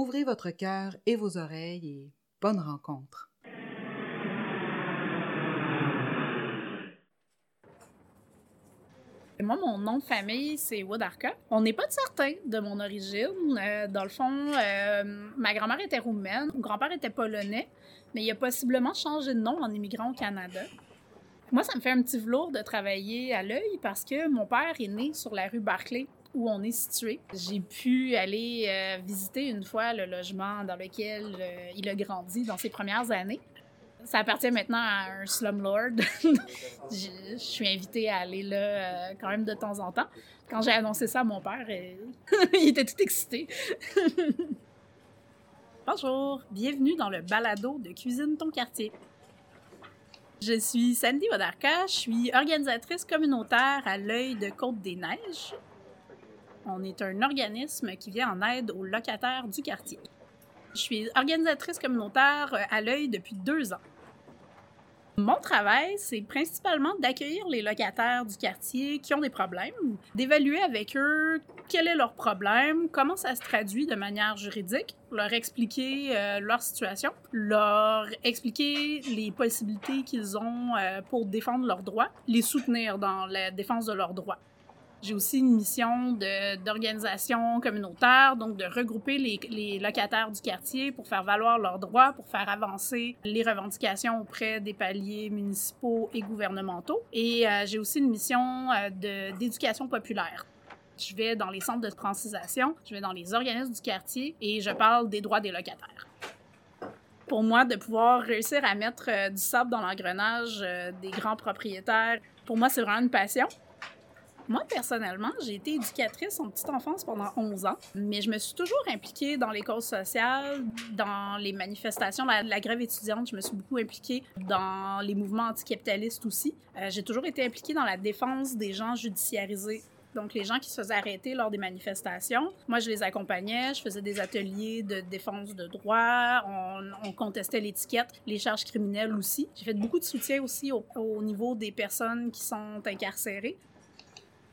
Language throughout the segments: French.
Ouvrez votre cœur et vos oreilles et bonne rencontre. Moi, mon nom de famille, c'est Wodarka. On n'est pas certain de mon origine. Euh, dans le fond, euh, ma grand-mère était roumaine, mon grand-père était polonais, mais il a possiblement changé de nom en immigrant au Canada. Moi, ça me fait un petit velours de travailler à l'œil parce que mon père est né sur la rue Barclay où on est situé. J'ai pu aller euh, visiter une fois le logement dans lequel euh, il a grandi dans ses premières années. Ça appartient maintenant à un slumlord. je, je suis invitée à aller là euh, quand même de temps en temps. Quand j'ai annoncé ça à mon père, il était tout excité. Bonjour, bienvenue dans le balado de Cuisine ton quartier. Je suis Sandy Wodarka, je suis organisatrice communautaire à l'œil de Côte-des-Neiges. On est un organisme qui vient en aide aux locataires du quartier. Je suis organisatrice communautaire à l'œil depuis deux ans. Mon travail, c'est principalement d'accueillir les locataires du quartier qui ont des problèmes, d'évaluer avec eux quel est leur problème, comment ça se traduit de manière juridique, leur expliquer euh, leur situation, leur expliquer les possibilités qu'ils ont euh, pour défendre leurs droits, les soutenir dans la défense de leurs droits. J'ai aussi une mission d'organisation communautaire, donc de regrouper les, locataires du quartier pour faire valoir leurs droits, pour faire avancer les revendications auprès des paliers municipaux et gouvernementaux. Et euh, j'ai aussi une mission euh, d'éducation populaire. Je vais dans les centres de francisation, je vais dans les organismes du quartier et je parle des droits des locataires. Pour moi, de pouvoir réussir à mettre euh, du sable dans l'engrenage des grands propriétaires, pour moi, c'est vraiment une passion. Moi, personnellement, j'ai été éducatrice en petite enfance pendant 11 ans, mais je me suis toujours impliquée dans les causes sociales, dans les manifestations, la, la grève étudiante. Je me suis beaucoup impliquée dans les mouvements anticapitalistes aussi. Euh, j'ai toujours été impliquée dans la défense des gens judiciarisés. Donc, les gens qui se faisaient arrêter lors des manifestations, moi, je les accompagnais, je faisais des ateliers de défense de droits, on, on contestait l'étiquette, les charges criminelles aussi. J'ai fait beaucoup de soutien aussi au- au niveau des personnes qui sont incarcérées.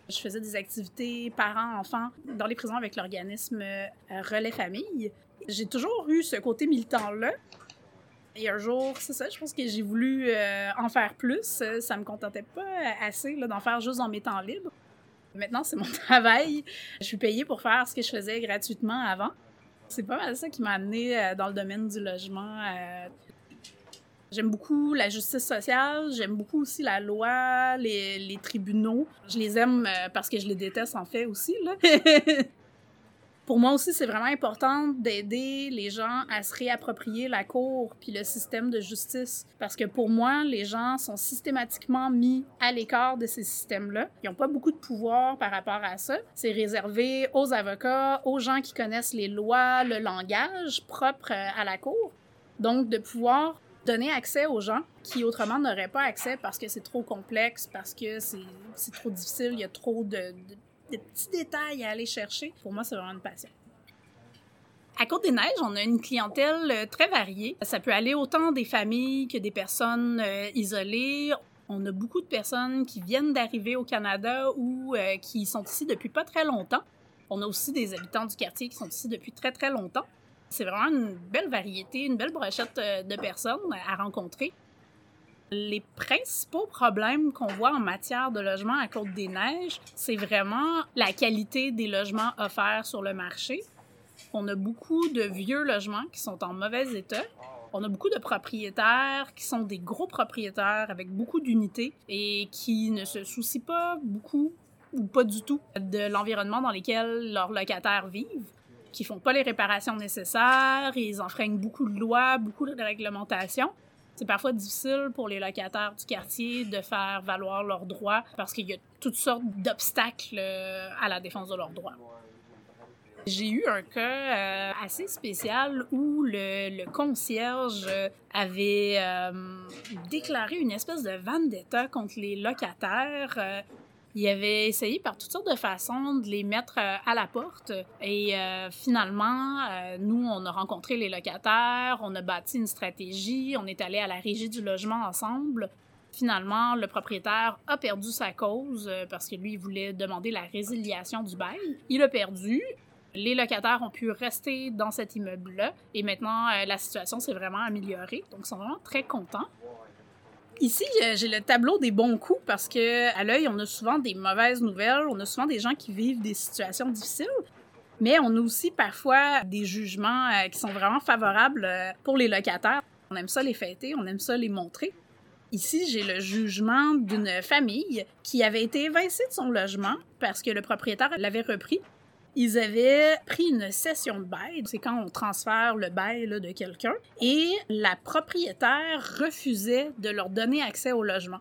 Je faisais des activités parents-enfants dans les prisons avec l'organisme euh, Relais Famille. J'ai toujours eu ce côté militant-là. Et un jour, c'est ça, je pense que j'ai voulu euh, en faire plus. Ça me contentait pas assez d'en faire juste dans mes temps libres. Maintenant, c'est mon travail. Je suis payée pour faire ce que je faisais gratuitement avant. C'est pas mal ça qui m'a amené euh, dans le domaine du logement. J'aime beaucoup la justice sociale, j'aime beaucoup aussi la loi, les, les tribunaux. Je les aime euh, parce que je les déteste en fait aussi. Là. Pour moi aussi, c'est vraiment important d'aider les gens à se réapproprier la cour puis le système de justice. Parce que pour moi, les gens sont systématiquement mis à l'écart de ces systèmes-là. Ils n'ont pas beaucoup de pouvoir par rapport à ça. C'est réservé aux avocats, aux gens qui connaissent les lois, le langage propre euh, à la cour. Donc, de pouvoir donner accès aux gens qui autrement n'auraient pas accès parce que c'est trop complexe, parce que c'est trop difficile, il y a trop de, de- petits détails à aller chercher. Pour moi, c'est vraiment une passion. À Côte-des-Neiges, on a une clientèle euh, très variée. Ça peut aller autant des familles que des personnes euh, isolées. On a beaucoup de personnes qui viennent d'arriver au Canada ou euh, qui sont ici depuis pas très longtemps. On a aussi des habitants du quartier qui sont ici depuis très très longtemps. C'est vraiment une belle variété, une belle brochette euh, de personnes à rencontrer. Les principaux problèmes qu'on voit en matière de logement à Côte-des-Neiges, c'est vraiment la qualité des logements offerts sur le marché. On a beaucoup de vieux logements qui sont en mauvais état. On a beaucoup de propriétaires qui sont des gros propriétaires avec beaucoup d'unités et qui ne se soucient pas beaucoup ou pas du tout de l'environnement dans lequel leurs locataires vivent qui font pas les réparations nécessaires, ils enfreignent beaucoup de lois, beaucoup de réglementations. C'est parfois difficile pour les locataires du quartier de faire valoir leurs droits parce qu'il y a toutes sortes d'obstacles euh, à la défense de leurs droits. J'ai eu un cas euh, assez spécial où le, concierge avait euh, déclaré une espèce de vendetta contre les locataires. Il avait essayé par toutes sortes de façons de les mettre euh, à la porte. Et euh, finalement, euh, nous, on a rencontré les locataires, on a bâti une stratégie, on est allé à la régie du logement ensemble. Finalement, le propriétaire a perdu sa cause parce que lui, il voulait demander la résiliation du bail. Il a perdu. Les locataires ont pu rester dans cet immeuble-là et maintenant, la situation s'est vraiment améliorée. Donc, ils sont vraiment très contents. Ici, euh, j'ai le tableau des bons coups parce que à l'œil, on a souvent des mauvaises nouvelles, on a souvent des gens qui vivent des situations difficiles, mais on a aussi parfois des jugements euh, qui sont vraiment favorables euh, pour les locataires. On aime ça les fêter, on aime ça les montrer. Ici, j'ai le jugement d'une famille qui avait été évincée de son logement parce que le propriétaire l'avait repris. Ils avaient pris une session de bail, c'est quand on transfère le bail de quelqu'un, et la propriétaire refusait de leur donner accès au logement.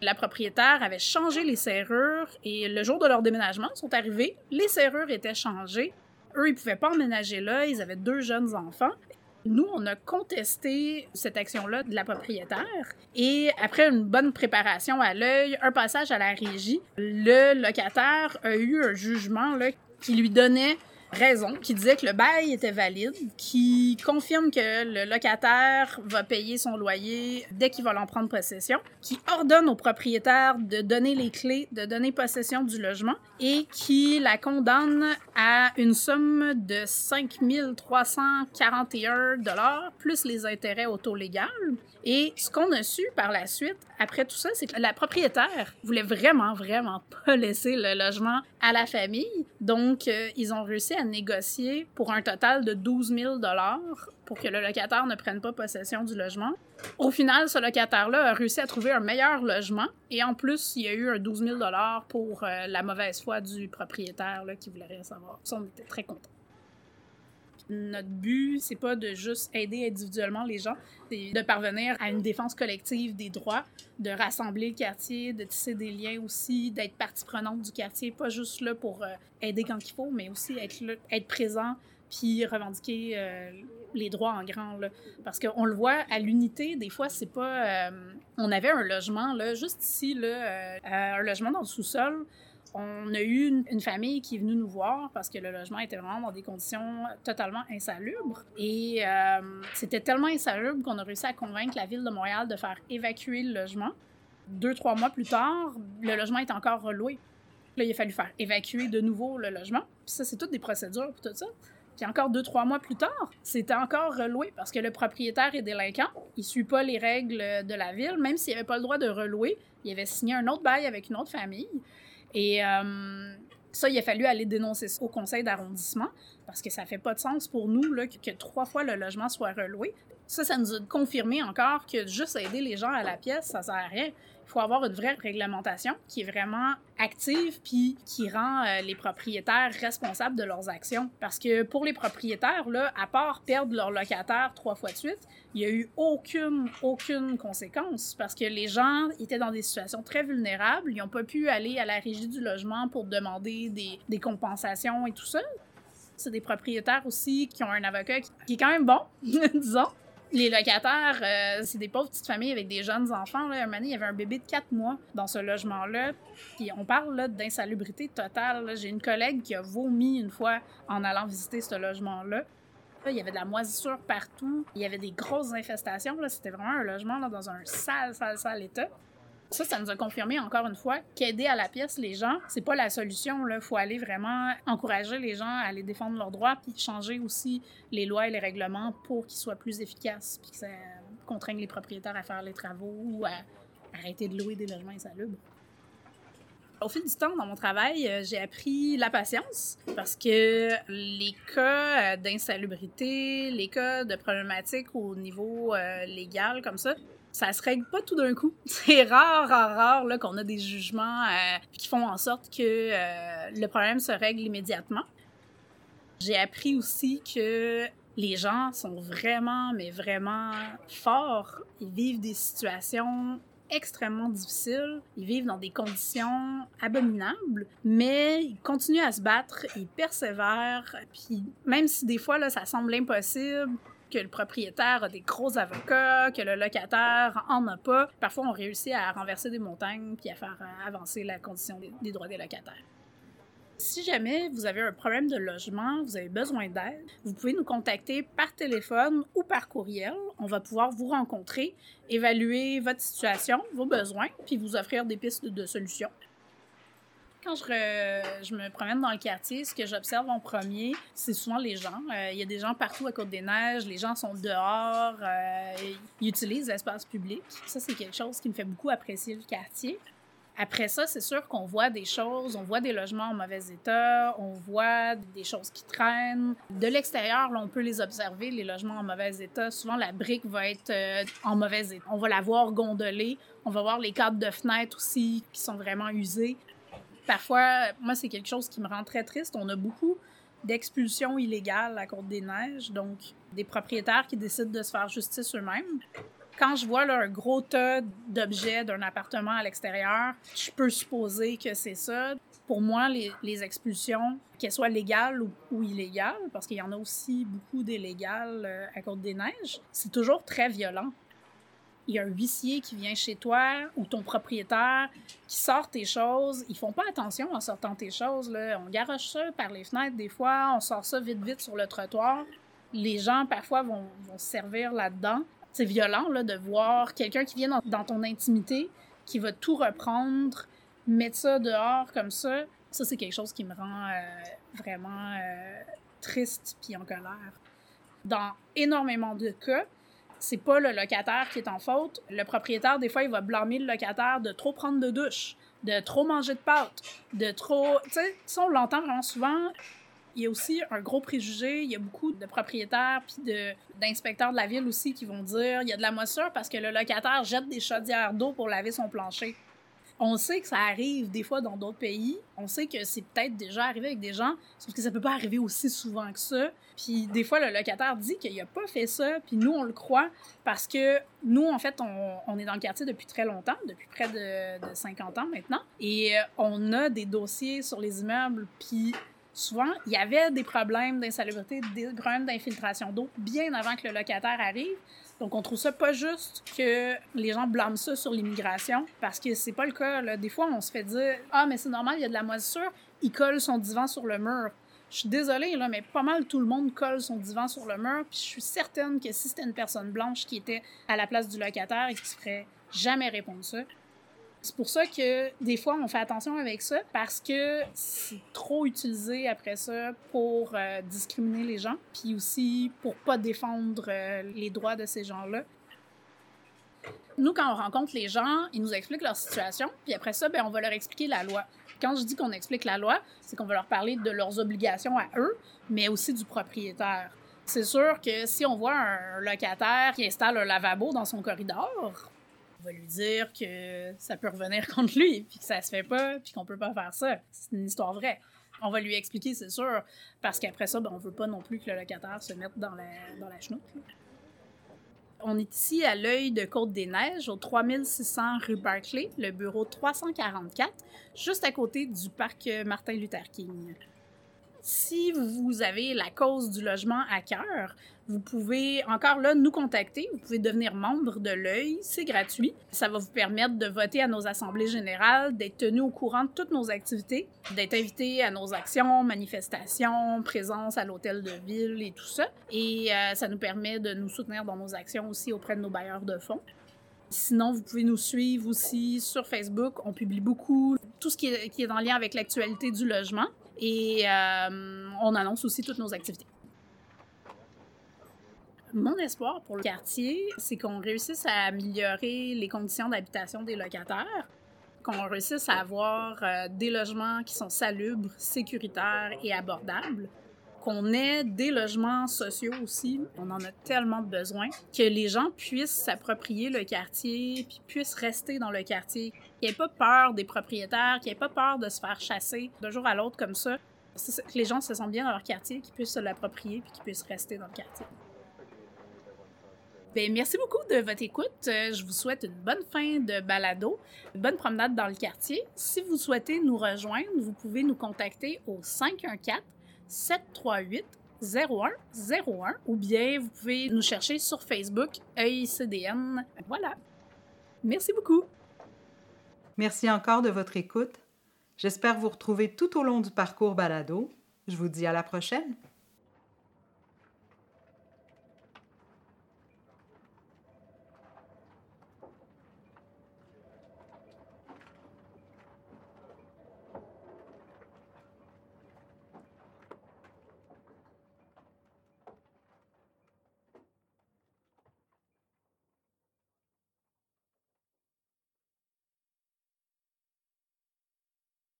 La propriétaire avait changé les serrures et le jour de leur déménagement, ils sont arrivés, les serrures étaient changées. Eux, ils pouvaient pas emménager là, ils avaient deux jeunes enfants. Nous, on a contesté cette action-là de la propriétaire et après une bonne préparation à l'œil, un passage à la régie, le locataire a eu un jugement là, qui lui donnait raison, qui disait que le bail était valide, qui confirme que le locataire va payer son loyer dès qu'il va en prendre possession, qui ordonne au propriétaire de donner les clés, de donner possession du logement et qui la condamne à une somme de 5 341 dollars plus les intérêts au taux légal. Et ce qu'on a su par la suite, après tout ça, c'est que la propriétaire voulait vraiment, vraiment pas laisser le logement à la famille. Donc, euh, ils ont réussi à négocier pour un total de 12 000 pour que le locataire ne prenne pas possession du logement. Au final, ce locataire-là a réussi à trouver un meilleur logement et en plus, il y a eu un 12 000 pour euh, la mauvaise foi du propriétaire là, qui voulait rien savoir. Ça, on était très contents. Notre but, c'est pas de juste aider individuellement les gens, c'est de parvenir à une défense collective des droits, de rassembler le quartier, de tisser des liens aussi, d'être partie prenante du quartier, pas juste là pour euh, aider quand il faut, mais aussi être là, être présent puis revendiquer euh, les droits en grand. Là. Parce qu'on le voit à l'unité, des fois, c'est pas. euh, on avait un logement, là, juste ici, là, un logement dans le sous-sol. On a eu une, famille qui est venue nous voir parce que le logement était vraiment dans des conditions totalement insalubres. Et euh, c'était tellement insalubre qu'on a réussi à convaincre la ville de Montréal de faire évacuer le logement. Deux, trois mois plus tard, le logement est encore reloué. Là, il a fallu faire évacuer de nouveau le logement. Puis ça, c'est toutes des procédures pour tout ça. Puis encore deux, trois mois plus tard, c'était encore reloué parce que le propriétaire est délinquant. Il suit pas les règles de la ville. Même s'il avait pas le droit de relouer, il avait signé un autre bail avec une autre famille. Et euh, ça, il a fallu aller dénoncer au conseil d'arrondissement parce que ça fait pas de sens pour nous là, que, que trois fois le logement soit reloué. Ça, ça nous a confirmé encore que juste aider les gens à la pièce, ça sert à rien. Il faut avoir une vraie réglementation qui est vraiment active puis qui rend euh, les propriétaires responsables de leurs actions. Parce que pour les propriétaires, là, à part perdre leur locataire trois fois de suite, il n'y a eu aucune, aucune conséquence parce que les gens étaient dans des situations très vulnérables. Ils n'ont pas pu aller à la régie du logement pour demander des, des compensations et tout ça. C'est des propriétaires aussi qui ont un avocat qui, qui est quand même bon, disons. Les locataires, euh, c'est des pauvres petites familles avec des jeunes enfants. Là. Un il y avait un bébé de 4 mois dans ce logement-là. Puis on parle d'insalubrité totale. J'ai une collègue qui a vomi une fois en allant visiter ce logement-là. Là, Il y avait de la moisissure partout. Il y avait des grosses infestations. C'était vraiment un logement dans un sale, sale, sale état. Ça, ça nous a confirmé encore une fois qu'aider à la pièce les gens, c'est pas la solution. Il faut aller vraiment encourager les gens à aller défendre leurs droits, puis changer aussi les lois et les règlements pour qu'ils soient plus efficaces, puis que ça contraigne les propriétaires à faire les travaux ou à arrêter de louer des logements insalubres. Au fil du temps, dans mon travail, euh, j'ai appris la patience parce que les cas euh, d'insalubrité, les cas de problématiques au niveau euh, légal comme ça, ça se règle pas tout d'un coup. C'est rare, rare, rare là, qu'on a des jugements euh, qui font en sorte que euh, le problème se règle immédiatement. J'ai appris aussi que les gens sont vraiment, mais vraiment forts. Ils vivent des situations extrêmement difficile. Ils vivent dans des conditions abominables, mais ils continuent à se battre, ils persévèrent. Puis même si des fois là, ça semble impossible, que le propriétaire a des gros avocats, que le locataire en a pas. Parfois, on réussit à renverser des montagnes puis à faire euh, avancer la condition des, des droits des locataires. Si jamais vous avez un problème de logement, vous avez besoin d'aide, vous pouvez nous contacter par téléphone ou par courriel. On va pouvoir vous rencontrer, évaluer votre situation, vos besoins, puis vous offrir des pistes de solutions. Quand je, me promène dans le quartier, ce que j'observe en premier, c'est souvent les gens. Euh, Il y a des gens partout à Côte-des-Neiges, les gens sont dehors, euh, ils utilisent l'espace public. Ça, c'est quelque chose qui me fait beaucoup apprécier le quartier. Après ça, c'est sûr qu'on voit des choses, on voit des logements en mauvais état, on voit des choses qui traînent. De l'extérieur, on peut les observer, les logements en mauvais état. Souvent, la brique va être euh, en mauvais état. On va la voir gondolée. On va voir les cadres de fenêtres aussi qui sont vraiment usés. Parfois, moi, c'est quelque chose qui me rend très triste. On a beaucoup d'expulsions illégales à Côte-des-Neiges, donc des propriétaires qui décident de se faire justice eux-mêmes quand je vois là, un gros tas d'objets d'un appartement à l'extérieur, je peux supposer que c'est ça. Pour moi, les, expulsions, qu'elles soient légales ou, ou illégales, parce qu'il y en a aussi beaucoup d'illégales euh, à Côte-des-Neiges, c'est toujours très violent. Il y a un huissier qui vient chez toi ou ton propriétaire qui sort tes choses. Ils font pas attention en sortant tes choses. Là. On garoche ça par les fenêtres des fois, on sort ça vite vite sur le trottoir. Les gens parfois vont, vont se servir là-dedans c'est violent là, de voir quelqu'un qui vient dans, ton intimité, qui va tout reprendre, mettre ça dehors comme ça. Ça, c'est quelque chose qui me rend euh, vraiment euh, triste puis en colère. Dans énormément de cas, c'est pas le locataire qui est en faute. Le propriétaire, des fois, il va blâmer le locataire de trop prendre de douche, de trop manger de pâtes, de trop... Tu sais, ça, on l'entend vraiment souvent il y a aussi un gros préjugé. Il y a beaucoup de propriétaires puis de, d'inspecteurs de la ville aussi qui vont dire il y a de la moisissure parce que le locataire jette des chaudières d'eau pour laver son plancher. On sait que ça arrive des fois dans d'autres pays. On sait que c'est peut-être déjà arrivé avec des gens, sauf que ça peut pas arriver aussi souvent que ça. Puis des fois, le locataire dit qu'il a pas fait ça, puis nous, on le croit parce que nous, en fait, on, est dans le quartier depuis très longtemps, depuis près de, de 50 ans maintenant. Et on a des dossiers sur les immeubles, puis souvent, il y avait des problèmes d'insalubrité, des problèmes d'infiltration d'eau bien avant que le locataire arrive. Donc, on trouve ça pas juste que les gens blâment ça sur l'immigration, parce que c'est pas le cas. Là. Des fois, on se fait dire Ah, mais c'est normal, il y a de la moisissure, il colle son divan sur le mur. Je suis désolée, là, mais pas mal tout le monde colle son divan sur le mur, puis je suis certaine que si c'était une personne blanche qui était à la place du locataire et qui se ferait jamais répondre ça, c'est pour ça que des fois, on fait attention avec ça parce que c'est trop utilisé après ça pour euh, discriminer les gens, puis aussi pour pas défendre euh, les droits de ces gens-là. Nous, quand on rencontre les gens, ils nous expliquent leur situation, puis après ça, ben, on va leur expliquer la loi. Quand je dis qu'on explique la loi, c'est qu'on va leur parler de leurs obligations à eux, mais aussi du propriétaire. C'est sûr que si on voit un locataire qui installe un lavabo dans son corridor, va lui dire que ça peut revenir contre lui, puis que ça se fait pas, puis qu'on peut pas faire ça. C'est une histoire vraie. On va lui expliquer, c'est sûr, parce qu'après ça, ben, on veut pas non plus que le locataire se mette dans la, dans chenoute. On est ici à l'œil de Côte-des-Neiges, au 3600 rue Barclay, le bureau 344, juste à côté du parc Martin Luther King. Si vous avez la cause du logement à cœur, vous pouvez encore là nous contacter. Vous pouvez devenir membre de l'œil, c'est gratuit. Ça va vous permettre de voter à nos assemblées générales, d'être tenu au courant de toutes nos activités, d'être invité à nos actions, manifestations, présence à l'hôtel de ville et tout ça. Et euh, ça nous permet de nous soutenir dans nos actions aussi auprès de nos bailleurs de fonds. Sinon, vous pouvez nous suivre aussi sur Facebook. On publie beaucoup tout ce qui est, qui est en lien avec l'actualité du logement et euh, on annonce aussi toutes nos activités. Mon espoir pour le quartier, c'est qu'on réussisse à améliorer les conditions d'habitation des locataires, qu'on réussisse à avoir euh, des logements qui sont salubres, sécuritaires et abordables, qu'on ait des logements sociaux aussi. On en a tellement besoin que les gens puissent s'approprier le quartier puis puissent rester dans le quartier. Qu'il n'y ait pas peur des propriétaires, qu'il n'y ait pas peur de se faire chasser d'un jour à l'autre comme ça. Que les gens se sentent bien dans leur quartier, qu'ils puissent se l'approprier puis qu'ils puissent rester dans le quartier. Ben, merci beaucoup de votre écoute. Euh, Je vous souhaite une bonne fin de balado, une bonne promenade dans le quartier. Si vous souhaitez nous rejoindre, vous pouvez nous contacter au 514 738 0101 ou bien vous pouvez nous chercher sur Facebook EICDN. Voilà. Merci beaucoup. Merci encore de votre écoute. J'espère vous retrouver tout au long du parcours balado. Je vous dis à la prochaine.